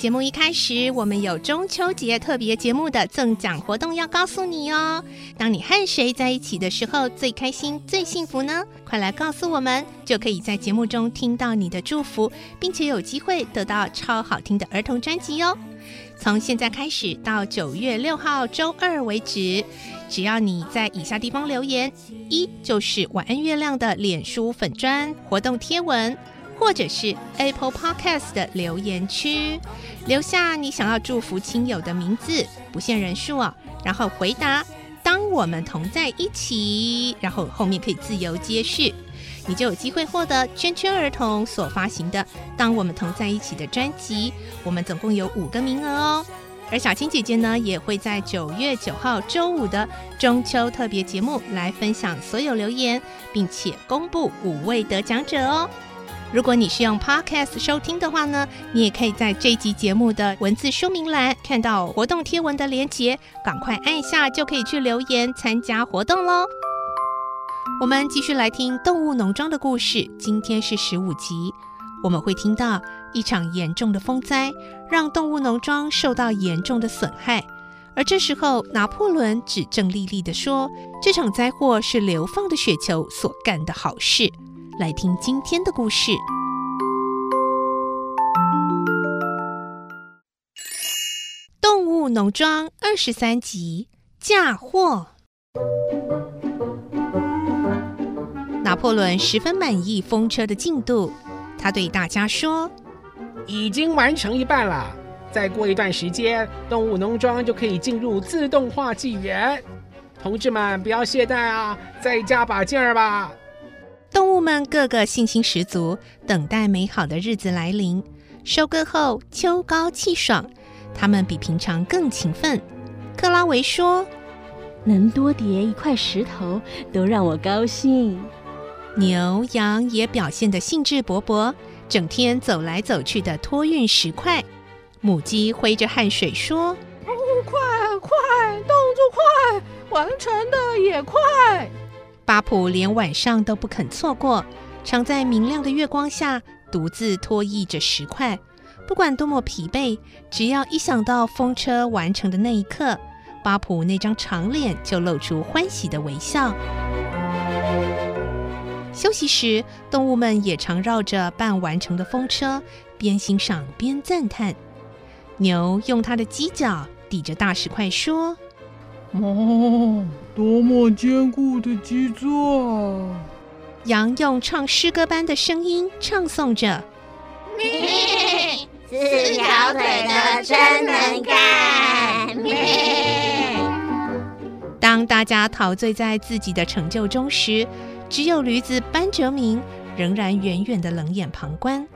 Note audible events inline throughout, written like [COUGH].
节目一开始，我们有中秋节特别节目的赠奖活动要告诉你哦。当你和谁在一起的时候最开心、最幸福呢？快来告诉我们，就可以在节目中听到你的祝福，并且有机会得到超好听的儿童专辑哦。从现在开始到九月六号周二为止，只要你在以下地方留言：一就是晚安月亮的脸书粉砖活动贴文。或者是 Apple Podcast 的留言区，留下你想要祝福亲友的名字，不限人数哦。然后回答“当我们同在一起”，然后后面可以自由接续，你就有机会获得圈圈儿童所发行的《当我们同在一起》的专辑。我们总共有五个名额哦。而小青姐姐呢，也会在九月九号周五的中秋特别节目来分享所有留言，并且公布五位得奖者哦。如果你是用 Podcast 收听的话呢，你也可以在这集节目的文字说明栏看到活动贴文的连结，赶快按下就可以去留言参加活动喽。我们继续来听《动物农庄》的故事，今天是十五集，我们会听到一场严重的风灾，让动物农庄受到严重的损害，而这时候拿破仑指证莉莉地说，这场灾祸是流放的雪球所干的好事。来听今天的故事，《动物农庄》二十三集嫁祸。拿破仑十分满意风车的进度，他对大家说：“已经完成一半了，再过一段时间，动物农庄就可以进入自动化纪元。同志们，不要懈怠啊，再加把劲儿吧！”动物们个个信心十足，等待美好的日子来临。收割后，秋高气爽，它们比平常更勤奋。克拉维说：“能多叠一块石头，都让我高兴。”牛羊也表现得兴致勃勃，整天走来走去的托运石块。母鸡挥着汗水说：“哦，快快，动作快，完成的也快。”巴普连晚上都不肯错过，常在明亮的月光下独自拖曳着石块。不管多么疲惫，只要一想到风车完成的那一刻，巴普那张长脸就露出欢喜的微笑。休息时，动物们也常绕着半完成的风车，边欣赏边赞叹。牛用它的犄角抵着大石块说。哦，多么坚固的基座！羊用唱诗歌般的声音唱诵着：“咩，[LAUGHS] 四条腿的真能干！”咩。当大家陶醉在自己的成就中时，只有驴子班哲明仍然远远的冷眼旁观。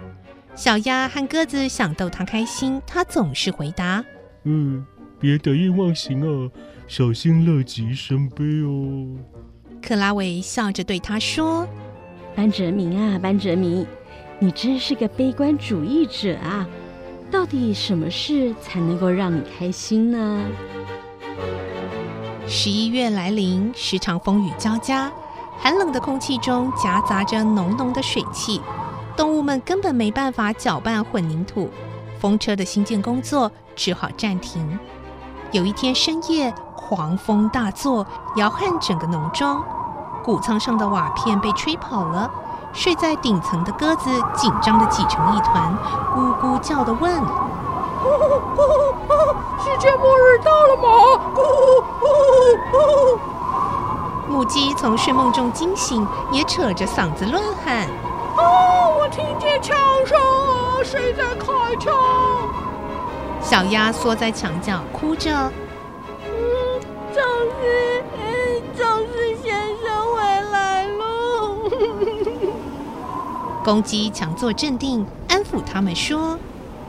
小鸭和鸽子想逗他开心，他总是回答：“嗯，别得意忘形啊。”小心乐极生悲哦！克拉维笑着对他说：“班哲明啊，班哲明，你真是个悲观主义者啊！到底什么事才能够让你开心呢？”十一月来临，时常风雨交加，寒冷的空气中夹杂着浓浓的水汽，动物们根本没办法搅拌混凝土，风车的兴建工作只好暂停。有一天深夜，狂风大作，摇撼整个农庄，谷仓上的瓦片被吹跑了。睡在顶层的鸽子紧张的挤成一团，咕咕叫的问：“哦哦哦，世界末日到了吗？”咕咕咕。母鸡从睡梦中惊醒，也扯着嗓子乱喊：“哦，我听见枪声啊，谁在开枪？”小鸭缩在墙角哭着：“公鸡强作镇定，安抚他们说：“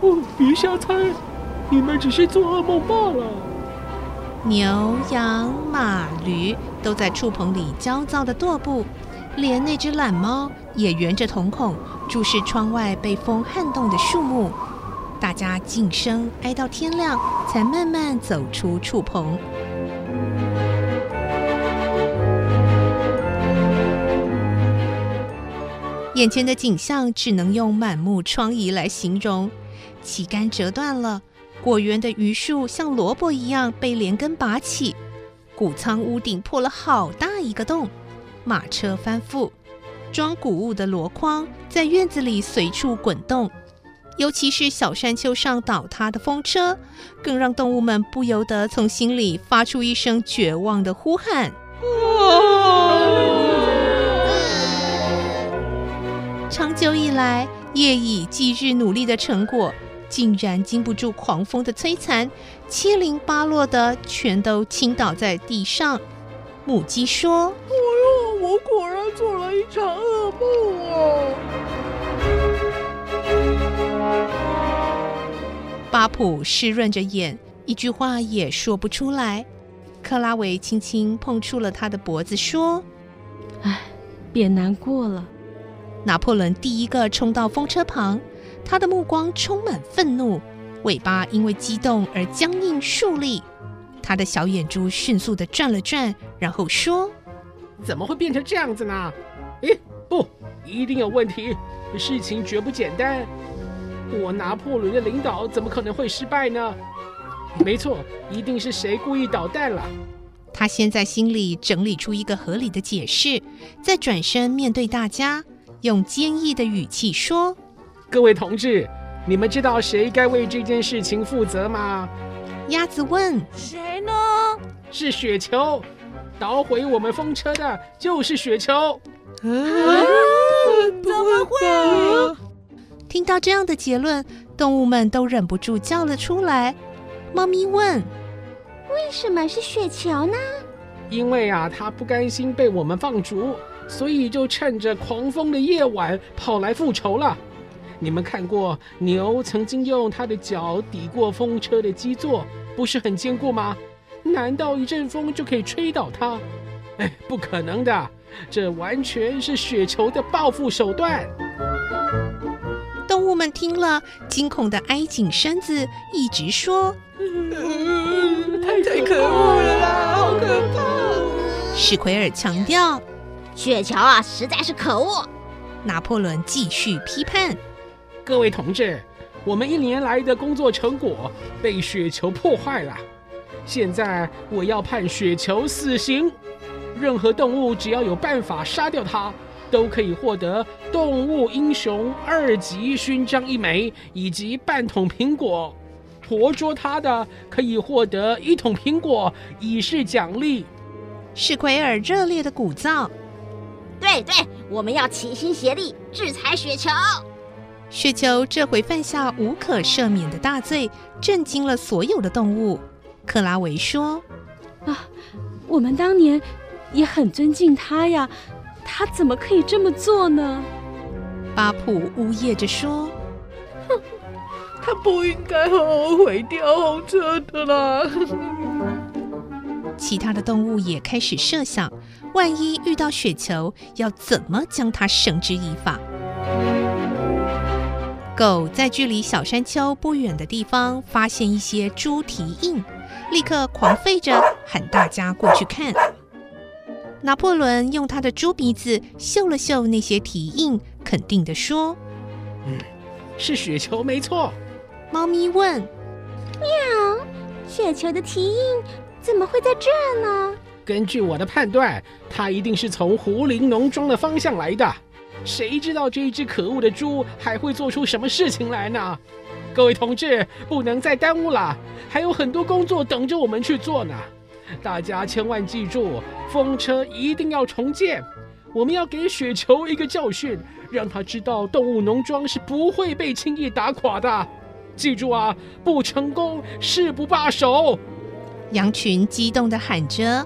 哦，别瞎猜，你们只是做噩梦罢了。”牛、羊、马、驴都在畜棚里焦躁的踱步，连那只懒猫也圆着瞳孔注视窗外被风撼动的树木。大家静声哀到天亮，才慢慢走出畜棚。眼前的景象只能用满目疮痍来形容，旗杆折断了。果园的榆树像萝卜一样被连根拔起，谷仓屋顶破了好大一个洞，马车翻覆，装谷物的箩筐在院子里随处滚动，尤其是小山丘上倒塌的风车，更让动物们不由得从心里发出一声绝望的呼喊：“ [LAUGHS] 长久以来，夜以继日努力的成果。”竟然经不住狂风的摧残，七零八落的全都倾倒在地上。母鸡说：“哎呦，我果然做了一场噩梦啊！”巴普湿润着眼，一句话也说不出来。克拉维轻轻碰触了他的脖子，说：“哎，别难过了。”拿破仑第一个冲到风车旁。他的目光充满愤怒，尾巴因为激动而僵硬竖立。他的小眼珠迅速地转了转，然后说：“怎么会变成这样子呢？诶，不，一定有问题，事情绝不简单。我拿破仑的领导怎么可能会失败呢？没错，一定是谁故意捣蛋了。”他先在心里整理出一个合理的解释，再转身面对大家，用坚毅的语气说。各位同志，你们知道谁该为这件事情负责吗？鸭子问：“谁呢？”是雪球，捣毁我们风车的就是雪球。啊？怎么会？听到这样的结论，动物们都忍不住叫了出来。猫咪问：“为什么是雪球呢？”因为啊，他不甘心被我们放逐，所以就趁着狂风的夜晚跑来复仇了。你们看过牛曾经用它的脚抵过风车的基座，不是很坚固吗？难道一阵风就可以吹倒它？哎，不可能的，这完全是雪球的报复手段。动物们听了，惊恐的挨紧身子，一直说：“嗯、[LAUGHS] 太可恶了啦，好可怕！”史奎尔强调：“雪球啊，实在是可恶。”拿破仑继续批判。各位同志，我们一年来的工作成果被雪球破坏了。现在我要判雪球死刑。任何动物只要有办法杀掉它，都可以获得动物英雄二级勋章一枚，以及半桶苹果。活捉他的可以获得一桶苹果，以示奖励。史奎尔热烈的鼓噪：“对对，我们要齐心协力制裁雪球。”雪球这回犯下无可赦免的大罪，震惊了所有的动物。克拉维说：“啊，我们当年也很尊敬他呀，他怎么可以这么做呢？”巴普呜咽着说：“哼，他不应该好好毁掉红车的啦。”其他的动物也开始设想，万一遇到雪球，要怎么将它绳之以法。狗在距离小山丘不远的地方发现一些猪蹄印，立刻狂吠着喊大家过去看。拿破仑用他的猪鼻子嗅了嗅那些蹄印，肯定地说：“嗯，是雪球没错。”猫咪问：“喵，雪球的蹄印怎么会在这儿呢？”根据我的判断，它一定是从胡林农庄的方向来的。谁知道这一只可恶的猪还会做出什么事情来呢？各位同志，不能再耽误了，还有很多工作等着我们去做呢。大家千万记住，风车一定要重建。我们要给雪球一个教训，让他知道动物农庄是不会被轻易打垮的。记住啊，不成功誓不罢手。羊群激动地喊着。